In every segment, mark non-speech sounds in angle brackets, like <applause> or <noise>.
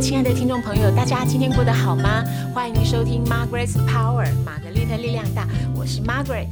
亲爱的听众朋友，大家今天过得好吗？欢迎收听 Margaret's Power，玛格丽特力量大，我是 Margaret。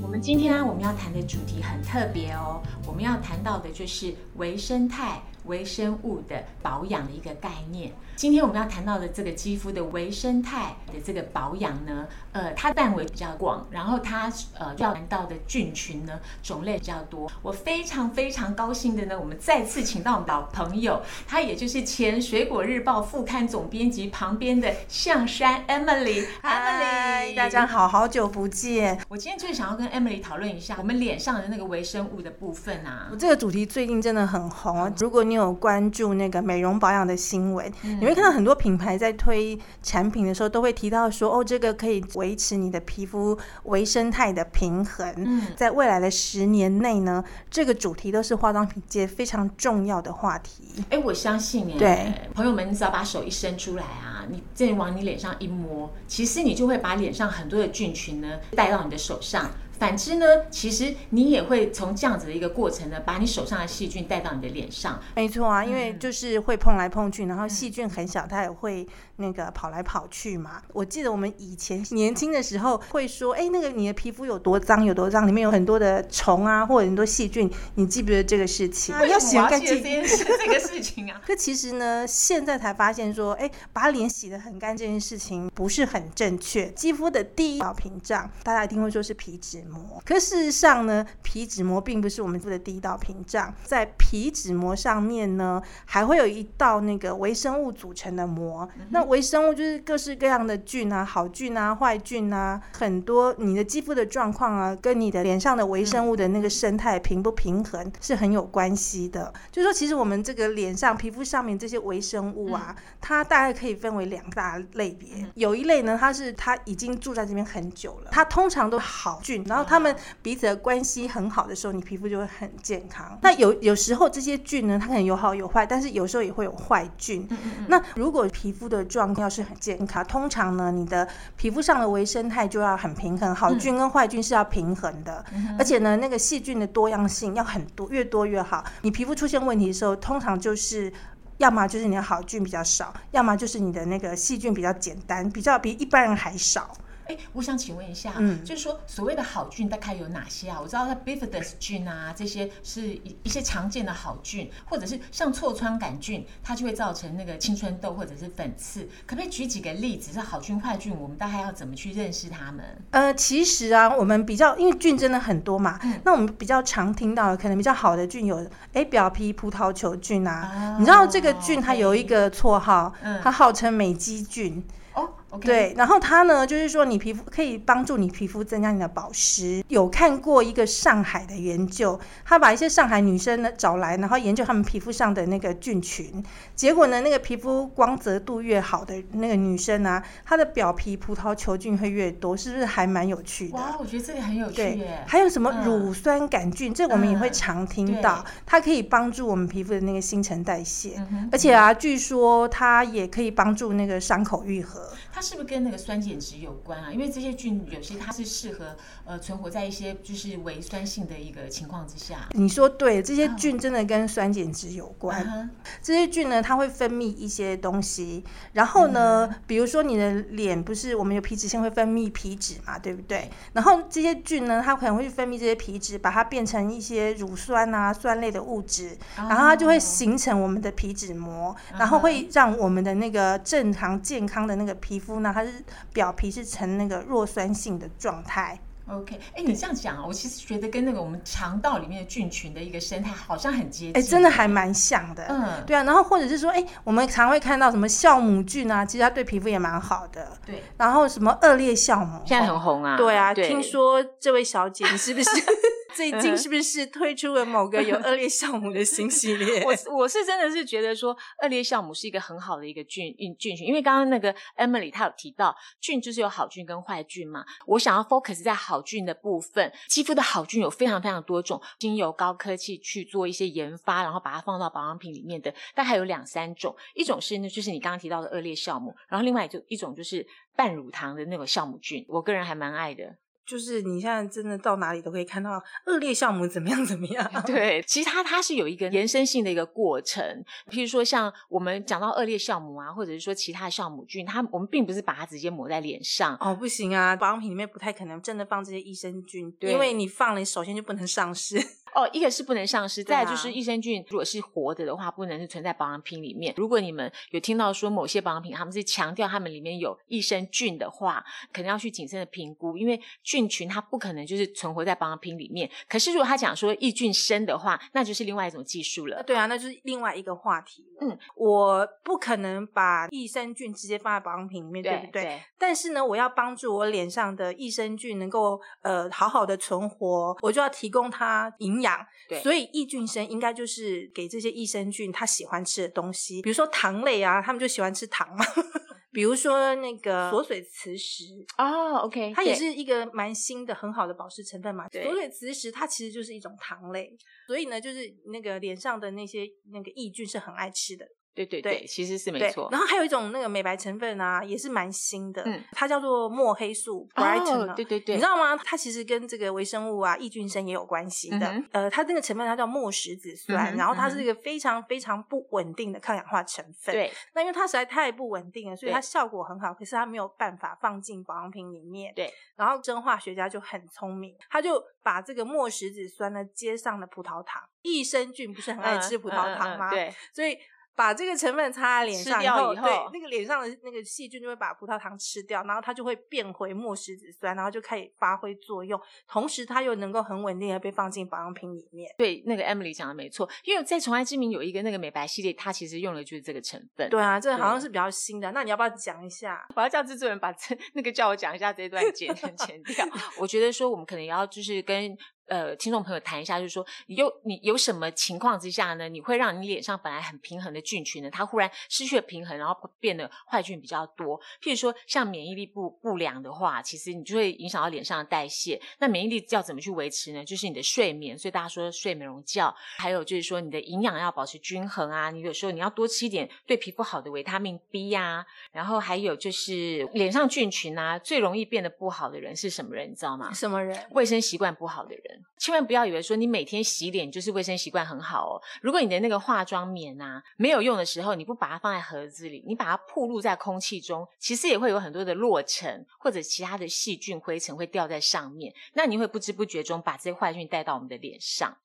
我们今天呢，我们要谈的主题很特别哦，我们要谈到的就是微生态。微生物的保养的一个概念。今天我们要谈到的这个肌肤的微生态的这个保养呢，呃，它范围比较广，然后它呃要谈到的菌群呢种类比较多。我非常非常高兴的呢，我们再次请到我们老朋友，他也就是前《水果日报》副刊总编辑旁边的象山 Emily。Emily，大家好，好久不见。我今天就是想要跟 Emily 讨论一下我们脸上的那个微生物的部分啊。我这个主题最近真的很红，如果你有关注那个美容保养的新闻，你会看到很多品牌在推产品的时候，都会提到说，哦，这个可以维持你的皮肤微生态的平衡。在未来的十年内呢，这个主题都是化妆品界非常重要的话题。哎，我相信哎，对，朋友们，你只要把手一伸出来啊，你再往你脸上一摸，其实你就会把脸上很多的菌群呢带到你的手上。反之呢，其实你也会从这样子的一个过程呢，把你手上的细菌带到你的脸上。没错啊，因为就是会碰来碰去，然后细菌很小，它也会那个跑来跑去嘛。我记得我们以前年轻的时候会说，哎，那个你的皮肤有多脏有多脏，里面有很多的虫啊，或者很多细菌，你记不记得这个事情？要洗干净这件事，这个事情啊。<laughs> 可其实呢，现在才发现说，哎，把脸洗得很干这件事情不是很正确。肌肤的第一道屏障，大家一定会说是皮脂。膜，可事实上呢，皮脂膜并不是我们肤的第一道屏障，在皮脂膜上面呢，还会有一道那个微生物组成的膜。那微生物就是各式各样的菌啊，好菌啊，坏菌啊，很多你的肌肤的状况啊，跟你的脸上的微生物的那个生态平不平衡是很有关系的。就是说，其实我们这个脸上皮肤上面这些微生物啊，它大概可以分为两大类别。有一类呢，它是它已经住在这边很久了，它通常都好菌。然后他们彼此的关系很好的时候，你皮肤就会很健康。那有有时候这些菌呢，它可能有好有坏，但是有时候也会有坏菌。那如果皮肤的状况是很健康，通常呢，你的皮肤上的微生态就要很平衡，好菌跟坏菌是要平衡的。而且呢，那个细菌的多样性要很多，越多越好。你皮肤出现问题的时候，通常就是要么就是你的好菌比较少，要么就是你的那个细菌比较简单，比较比一般人还少。哎，我想请问一下，嗯，就是说所谓的好菌大概有哪些啊？我知道它 Bifidus 菌啊，这些是一一些常见的好菌，或者是像痤疮杆菌，它就会造成那个青春痘或者是粉刺。可不可以举几个例子？是好菌坏菌，我们大概要怎么去认识它们？呃，其实啊，我们比较因为菌真的很多嘛，那我们比较常听到的，可能比较好的菌有，哎，表皮葡萄球菌啊，你知道这个菌它有一个绰号，它号称美肌菌。对，然后它呢，就是说你皮肤可以帮助你皮肤增加你的保湿。有看过一个上海的研究，他把一些上海女生呢找来，然后研究她们皮肤上的那个菌群。结果呢，那个皮肤光泽度越好的那个女生啊，她的表皮葡萄球菌会越多，是不是还蛮有趣的？哇，我觉得这个很有趣耶。还有什么乳酸杆菌？这我们也会常听到，它可以帮助我们皮肤的那个新陈代谢，而且啊，据说它也可以帮助那个伤口愈合。它是不是跟那个酸碱值有关啊？因为这些菌有些它是适合呃存活在一些就是微酸性的一个情况之下。你说对，这些菌真的跟酸碱值有关。这些菌呢，它会分泌一些东西，然后呢，比如说你的脸不是我们有皮脂腺会分泌皮脂嘛，对不对？然后这些菌呢，它可能会分泌这些皮脂，把它变成一些乳酸啊酸类的物质，然后它就会形成我们的皮脂膜，然后会让我们的那个正常健康的那个皮肤。呢，它是表皮是呈那个弱酸性的状态。OK，哎，你这样讲啊，我其实觉得跟那个我们肠道里面的菌群的一个生态好像很接近。哎，真的还蛮像的。嗯，对啊。然后或者是说，哎，我们常会看到什么酵母菌啊，其实它对皮肤也蛮好的。对。然后什么恶劣酵母，现在很红啊。对啊，听说这位小姐，你是不是？<laughs> 最近是不是推出了某个有恶劣酵母的新系列？我我是真的是觉得说，恶劣酵母是一个很好的一个菌菌群，因为刚刚那个 Emily 她有提到，菌就是有好菌跟坏菌嘛。我想要 focus 在好菌的部分，肌肤的好菌有非常非常多种，经由高科技去做一些研发，然后把它放到保养品里面的，但还有两三种，一种是呢就是你刚刚提到的恶劣酵母，然后另外就一种就是半乳糖的那种酵母菌，我个人还蛮爱的。就是你现在真的到哪里都可以看到恶劣酵母怎么样怎么样。对，其实它它是有一个延伸性的一个过程。譬如说，像我们讲到恶劣酵母啊，或者是说其他的酵母菌，它我们并不是把它直接抹在脸上。哦，不行啊，保养品里面不太可能真的放这些益生菌，对因为你放了，你首先就不能上市。哦，一个是不能上市，再来就是益生菌，如果是活的的话，不能是存在保养品里面。如果你们有听到说某些保养品他们是强调他们里面有益生菌的话，可能要去谨慎的评估，因为菌群它不可能就是存活在保养品里面。可是如果他讲说益菌生的话，那就是另外一种技术了。对啊，那就是另外一个话题了。嗯，我不可能把益生菌直接放在保养品里面，对不对？但是呢，我要帮助我脸上的益生菌能够呃好好的存活，我就要提供它营养。对所以益菌生应该就是给这些益生菌它喜欢吃的东西，比如说糖类啊，他们就喜欢吃糖嘛。<laughs> 比如说那个锁水磁石，哦，OK，它也是一个蛮新的、很好的保湿成分嘛。对锁水磁石它其实就是一种糖类，所以呢，就是那个脸上的那些那个益菌是很爱吃的。对对对对，其实是没对错，。然后还有一种那个美白成分啊，也是蛮新的，嗯它叫做墨黑素 （Brighten）、哦，对对对，你知道吗？它其实跟这个微生物啊、益菌生也有关系的。嗯呃，它那个成分它叫墨石子酸，嗯然后它是一个非常非常不稳定的抗氧化成分。，对那因为它实在太不稳定了，所以它效果很好，可是它没有办法放进保养品里面。对，然后生化学家就很聪明，他就把这个墨石子酸呢接上了葡萄糖。益生菌不是很爱吃葡萄糖吗？嗯嗯嗯对，所以把这个成分擦在脸上后，以后对那个脸上的那个细菌就会把葡萄糖吃掉，然后它就会变回墨石子酸，然后就可以发挥作用，同时它又能够很稳定的被放进保养品里面。对，那个 Emily 讲的没错，因为在宠爱之名有一个那个美白系列，它其实用的就是这个成分。对啊，这个好像是比较新的，那你要不要讲一下？<laughs> 我要叫制作人把这那个叫我讲一下这一段剪剪掉。<laughs> 我觉得说我们可能也要就是跟呃听众朋友谈一下，就是说你有你有什么情况之下呢，你会让你脸上本来很平衡的菌群呢，它忽然失去了平衡，然后变得坏菌比较多。譬如说像免疫力不不良的话，其实你就会影响到脸上的代谢。那免疫力要怎么去维持呢？就是你的睡眠，所以大家说睡美容觉，还有就是说你的营养要保持均衡啊，你有时候你要多吃一点对皮肤好的维他命 B 呀、然后还有就是脸上菌群啊，最容易变得不好的人是什么人？你知道吗？什么人？卫生习惯不好的人，千万不要以为说你每天洗脸就是卫生习惯很好哦。如果你的那个化妆棉啊没有用的时候，你不把它放在盒子里，你把它暴露在空气中，其实也会有很多的落尘或者其他的细菌灰尘会掉在上面，那你会不知不觉中把这些坏菌带到我们的脸上。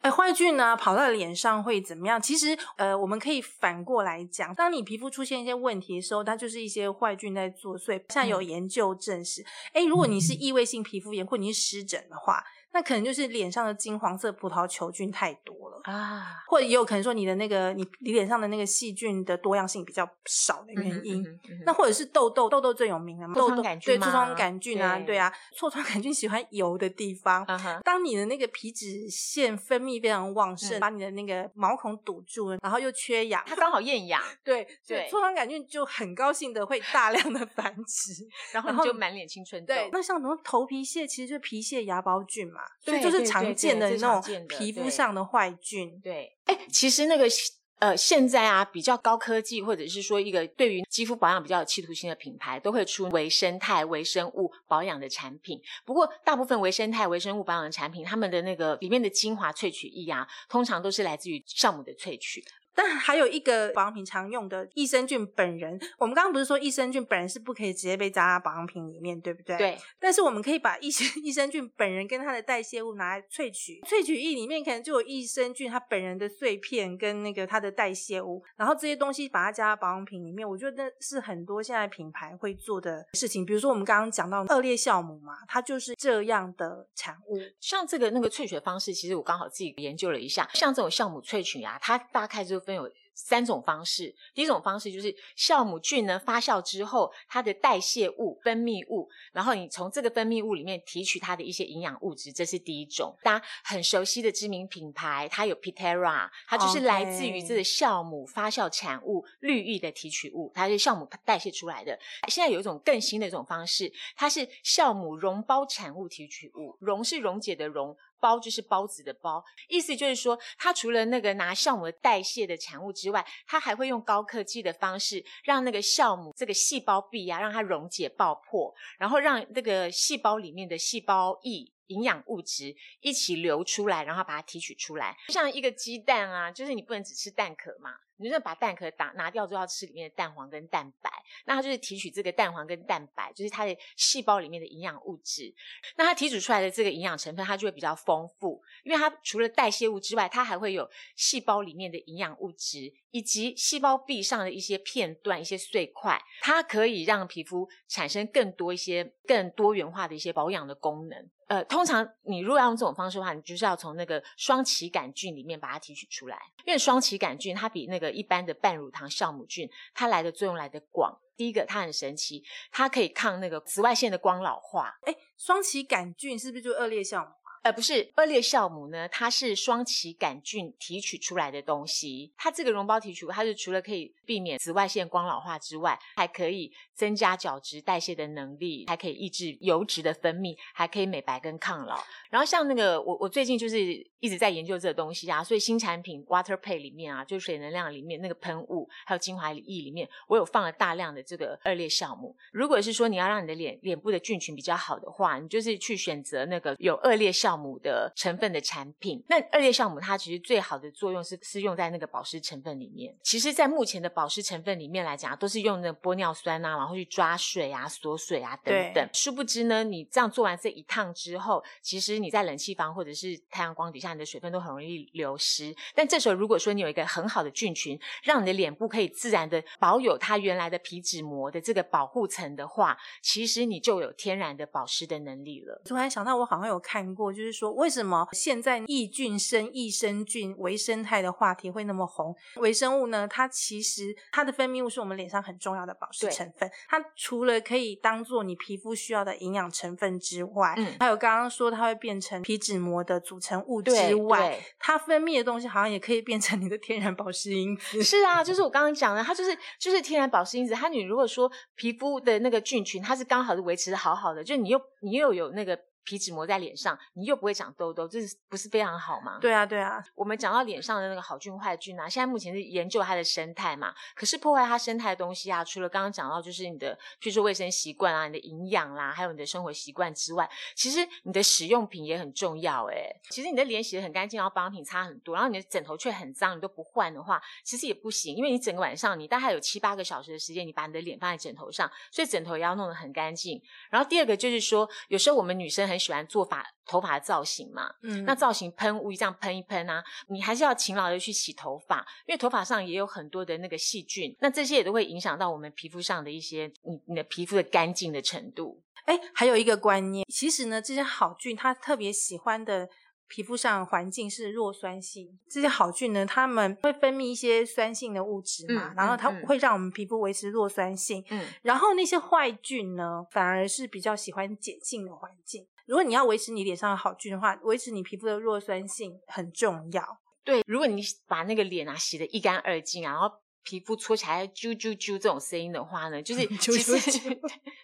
哎，坏菌呢跑到脸上会怎么样？其实，呃，我们可以反过来讲，当你皮肤出现一些问题的时候，它就是一些坏菌在作祟。现在有研究证实，哎、如果你是异位性皮肤炎或你是湿疹的话，那可能就是脸上的金黄色葡萄球菌太多了。啊，或者也有可能说你的那个你你脸上的那个细菌的多样性比较少的原因，嗯哼嗯哼那或者是痘痘，痘痘最有名了嘛，痘痘对吗痤疮杆菌啊，对对啊，痤疮杆菌喜欢油的地方。当你的那个皮脂腺分泌非常旺盛，嗯把你的那个毛孔堵住了，然后又缺氧，它刚好厌氧，<laughs> 对，所以对痤疮杆菌就很高兴的会大量的繁殖。然后然后你就满脸青春痘。对，那像什么头皮屑，其实就是皮屑芽孢菌嘛，所以对就是常见的那种皮肤上的坏菌。对，哎，其实那个呃，现在啊，比较高科技，或者是说一个对于肌肤保养比较有企图心的品牌，都会出微生态、微生物保养的产品。不过，大部分微生态、微生物保养的产品，他们的那个里面的精华萃取液啊，通常都是来自于酵母的萃取。但还有一个保养品常用的益生菌本人，我们刚刚不是说益生菌本人是不可以直接被加到保养品里面，对不对？。对，但是我们可以把益生益生菌本人跟它的代谢物拿来萃取，萃取液里面可能就有益生菌它本人的碎片跟那个它的代谢物，然后这些东西把它加到保养品里面，我觉得那是很多现在品牌会做的事情。比如说我们刚刚讲到恶劣酵母嘛，它就是这样的产物。像这个那个萃取的方式，其实我刚好自己研究了一下，像这种酵母萃取啊，它大概就分有三种方式。第一种方式就是酵母菌呢发酵之后，它的代谢物、分泌物，然后你从这个分泌物里面提取它的一些营养物质，这是第一种。大家很熟悉的知名品牌，它有 Pitera，它就是来自于这个酵母发酵产物绿玉的提取物，它是酵母代谢出来的。现在有一种更新的一种方式，它是酵母溶胞产物提取物，溶是溶解的溶。包就是包子的包，意思就是说，它除了那个拿酵母的代谢的产物之外，它还会用高科技的方式，让那个酵母这个细胞壁啊，让它溶解爆破，然后让这个细胞里面的细胞液。营养物质一起流出来，然后把它提取出来，就像一个鸡蛋啊，就是你不能只吃蛋壳嘛。你就把蛋壳打拿掉之后，要吃里面的蛋黄跟蛋白，那它就是提取这个蛋黄跟蛋白，就是它的细胞里面的营养物质。那它提取出来的这个营养成分，它就会比较丰富，因为它除了代谢物之外，它还会有细胞里面的营养物质，以及细胞壁上的一些片段、一些碎块，它可以让皮肤产生更多一些更多元化的一些保养的功能。呃，通常你如果要用这种方式的话，你就是要从那个双歧杆菌里面把它提取出来，因为双歧杆菌它比那个一般的半乳糖酵母菌，它来的作用来的广。第一个，它很神奇，它可以抗那个紫外线的光老化。哎，双歧杆菌是不是就恶劣酵母？呃，不是，恶劣酵母呢，它是双歧杆菌提取出来的东西。它这个溶胞提取物，它是除了可以避免紫外线光老化之外，还可以增加角质代谢的能力，还可以抑制油脂的分泌，还可以美白跟抗老。然后像那个我我最近就是一直在研究这个东西啊，所以新产品 Water Pay 里面啊，就水能量里面那个喷雾，还有精华液里面，我有放了大量的这个恶劣酵母。如果是说你要让你的脸脸部的菌群比较好的话，你就是去选择那个有恶劣酵母的成分的产品。那二裂酵母它其实最好的作用是是用在那个保湿成分里面。其实，在目前的保湿成分里面来讲，都是用那个玻尿酸啊，然后去抓水啊、锁水啊等等。殊不知呢，你这样做完这一趟之后，其实你在冷气房或者是太阳光底下，你的水分都很容易流失。但这时候，如果说你有一个很好的菌群，让你的脸部可以自然的保有它原来的皮脂膜的这个保护层的话，其实你就有天然的保湿的能力了。突然想到，我好像有看过，就是说。为什么现在益菌生、益生菌、微生态的话题会那么红？微生物呢？它其实它的分泌物是我们脸上很重要的保湿成分。它除了可以当做你皮肤需要的营养成分之外，嗯，还有刚刚说它会变成皮脂膜的组成物之外，它分泌的东西好像也可以变成你的天然保湿因子。是啊，就是我刚刚讲的，它就是就是天然保湿因子。它你如果说皮肤的那个菌群，它是刚好是维持的好好的，就你又你又有那个。皮脂膜在脸上，你又不会长痘痘，这是不是非常好吗？对啊，对啊。我们讲到脸上的那个好菌坏菌啊，现在目前是研究它的生态嘛。可是破坏它生态的东西啊，除了刚刚讲到就是你的，譬如说卫生习惯啊、你的营养啦，还有你的生活习惯之外，其实你的使用品也很重要。哎，其实你的脸洗的很干净，然后保养品擦很多，然后你的枕头却很脏，你都不换的话，其实也不行，因为你整个晚上你大概有七八个小时的时间，你把你的脸放在枕头上，所以枕头也要弄得很干净。然后第二个就是说，有时候我们女生很喜欢做发。头发的造型嘛，嗯，那造型喷雾这样喷一喷啊，你还是要勤劳的去洗头发，因为头发上也有很多的那个细菌，那这些也都会影响到我们皮肤上的一些你你的皮肤的干净的程度。哎，还有一个观念，其实呢，这些好菌它特别喜欢的皮肤上环境是弱酸性，这些好菌呢，它们会分泌一些酸性的物质嘛，然后它会让我们皮肤维持弱酸性，嗯，然后那些坏菌呢，反而是比较喜欢碱性的环境。如果你要维持你脸上的好菌的话，维持你皮肤的弱酸性很重要。对，如果你把那个脸啊洗得一干二净啊，然后。皮肤搓起来啾啾啾这种声音的话呢，就是 <laughs> 其实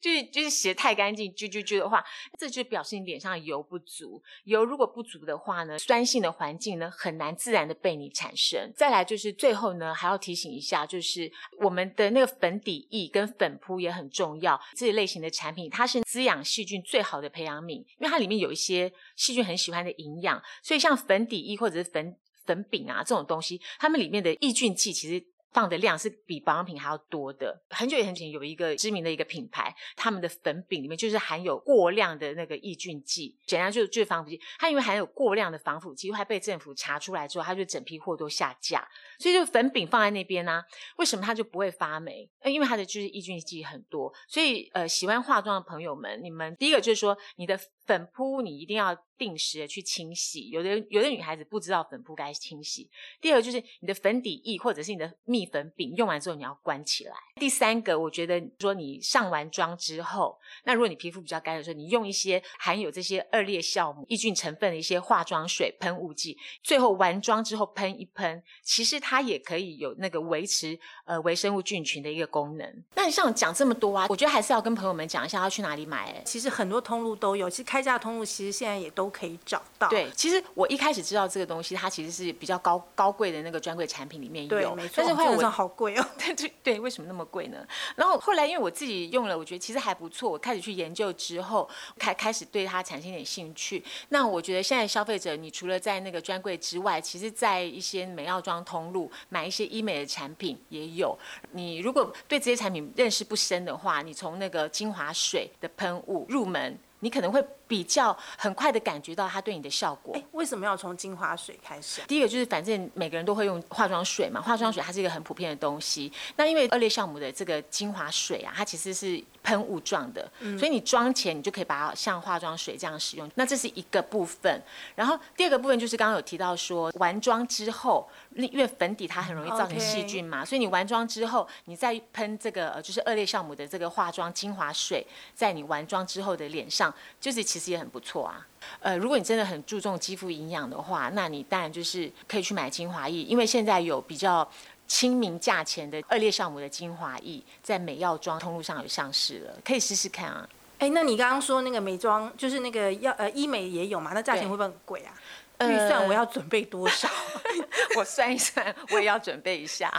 就是就是洗的太干净啾啾啾的话，这就表示你脸上油不足。油如果不足的话呢，酸性的环境呢很难自然的被你产生。再来就是最后呢，还要提醒一下，就是我们的那个粉底液跟粉扑也很重要。这一类型的产品，它是滋养细菌最好的培养皿，因为它里面有一些细菌很喜欢的营养。所以像粉底液或者是粉粉饼啊这种东西，它们里面的抑菌剂其实。放的量是比保养品还要多的。很久以前有一个知名的一个品牌，他们的粉饼里面就是含有过量的那个抑菌剂，简单就是就是防腐剂。它因为含有过量的防腐剂，还被政府查出来之后，它就整批货都下架。所以就粉饼放在那边呢，为什么它就不会发霉？因为它的就是抑菌剂很多。所以呃，喜欢化妆的朋友们，你们第一个就是说你的。粉扑你一定要定时的去清洗，有的有的女孩子不知道粉扑该清洗。第二个就是你的粉底液或者是你的蜜粉饼用完之后你要关起来。第三个，我觉得说你上完妆之后，那如果你皮肤比较干的时候，你用一些含有这些二裂酵母抑菌成分的一些化妆水喷雾剂，最后完妆之后喷一喷，其实它也可以有那个维持呃微生物菌群的一个功能。那你像讲这么多啊，我觉得还是要跟朋友们讲一下要去哪里买。其实很多通路都有，其实看。开价通路其实现在也都可以找到。对，其实我一开始知道这个东西，它其实是比较高高贵的那个专柜产品里面对，有，没错。但是后来我好贵哦。<laughs> 对对对，为什么那么贵呢？然后后来因为我自己用了，我觉得其实还不错。我开始去研究之后，开开始对它产生一点兴趣。那我觉得现在消费者，你除了在那个专柜之外，其实在一些美药妆通路买一些医美的产品也有。你如果对这些产品认识不深的话，你从那个精华水的喷雾入门，你可能会比较很快的感觉到它对你的效果。哎，为什么要从精华水开始啊？第一个就是，反正每个人都会用化妆水嘛，化妆水它是一个很普遍的东西。那因为二裂酵母的这个精华水啊，它其实是喷雾状的，所以你妆前你就可以把它像化妆水这样使用。那这是一个部分。然后第二个部分就是刚刚有提到说，完妆之后，因为粉底它很容易造成细菌嘛，所以你完妆之后，你再喷这个呃就是二裂酵母的这个化妆精华水，在你完妆之后的脸上，就是其实也很不错啊。呃，如果你真的很注重肌肤营养的话，那你当然就是可以去买精华液，因为现在有比较亲民价钱的二裂酵母的精华液，在美药妆通路上有上市了，可以试试看啊。哎，那你刚刚说那个美妆，就是那个药呃医美也有嘛？那价钱会不会很贵啊？预算我要准备多少？<laughs> 我算一算，我也要准备一下。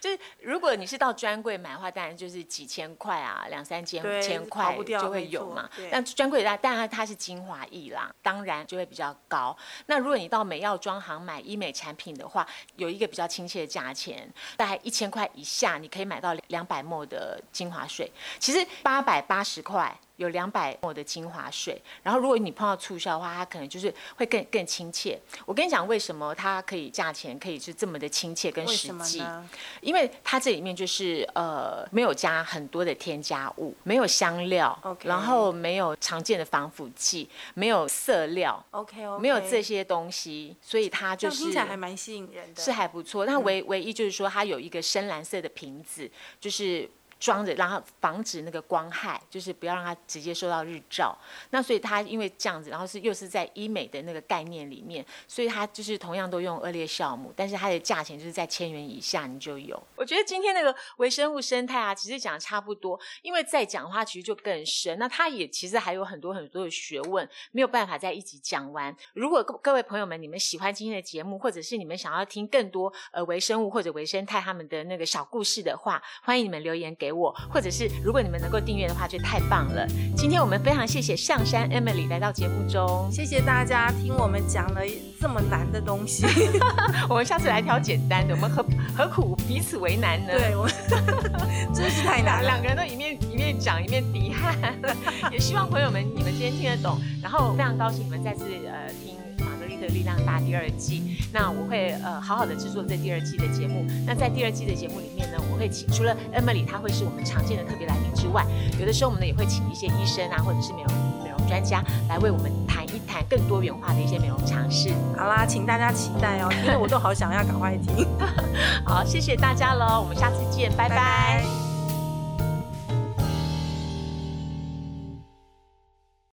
就是如果你是到专柜买的话，当然就是几千块啊，两三千五千块就会有嘛对。但专柜它，当然它是精华液啦，当然就会比较高。那如果你到美药妆行买医美产品的话，有一个比较亲切的价钱，大概一千块以下，你可以买到两百沫的精华水。其实八百八十块。有两百沫的精华水，然后如果你碰到促销的话，它可能就是会更更亲切。我跟你讲，为什么它可以价钱可以是这么的亲切跟实际？呢？因为它这里面就是呃没有加很多的添加物，没有香料然后没有常见的防腐剂，没有色料，OK OK，没有这些东西，所以它就是听起来还蛮吸引人的。是还不错。但唯唯一就是说，它有一个深蓝色的瓶子，就是。装着，让它防止那个光害，就是不要让它直接受到日照。那所以它因为这样子，然后是又是在医美的那个概念里面，所以它就是同样都用恶劣酵母，但是它的价钱就是在千元以下你就有。我觉得今天那个微生物生态啊，其实讲的差不多，因为再讲的话其实就更深。那它也其实还有很多很多的学问，没有办法在一集讲完。如果各各位朋友们你们喜欢今天的节目，或者是你们想要听更多呃微生物或者微生态他们的那个小故事的话，欢迎你们留言给我，或者是如果你们能够订阅的话，就太棒了。今天我们非常谢谢上山 Emily 来到节目中，谢谢大家听我们讲了这么难的东西。<laughs> 我们下次来挑简单的，我们何何苦彼此为难呢？对，我们 <laughs> 真是太难了。两个人都一面一面讲一面滴汗，<laughs> 也希望朋友们你们今天听得懂，然后非常高兴你们再次呃听《玛格丽特力量大》第二季。那我会呃好好的制作这第二季的节目。那在第二季的节目里面呢，我会请除了 Emily 她会是我们常见的特别来宾之外，有的时候我们呢也会请一些医生啊或者是美容美容专家来为我们谈一谈更多元化的一些美容常识。好啦，请大家期待哦，<laughs> 因为我都好想要赶快听。好，谢谢大家喽，我们下次见，拜拜拜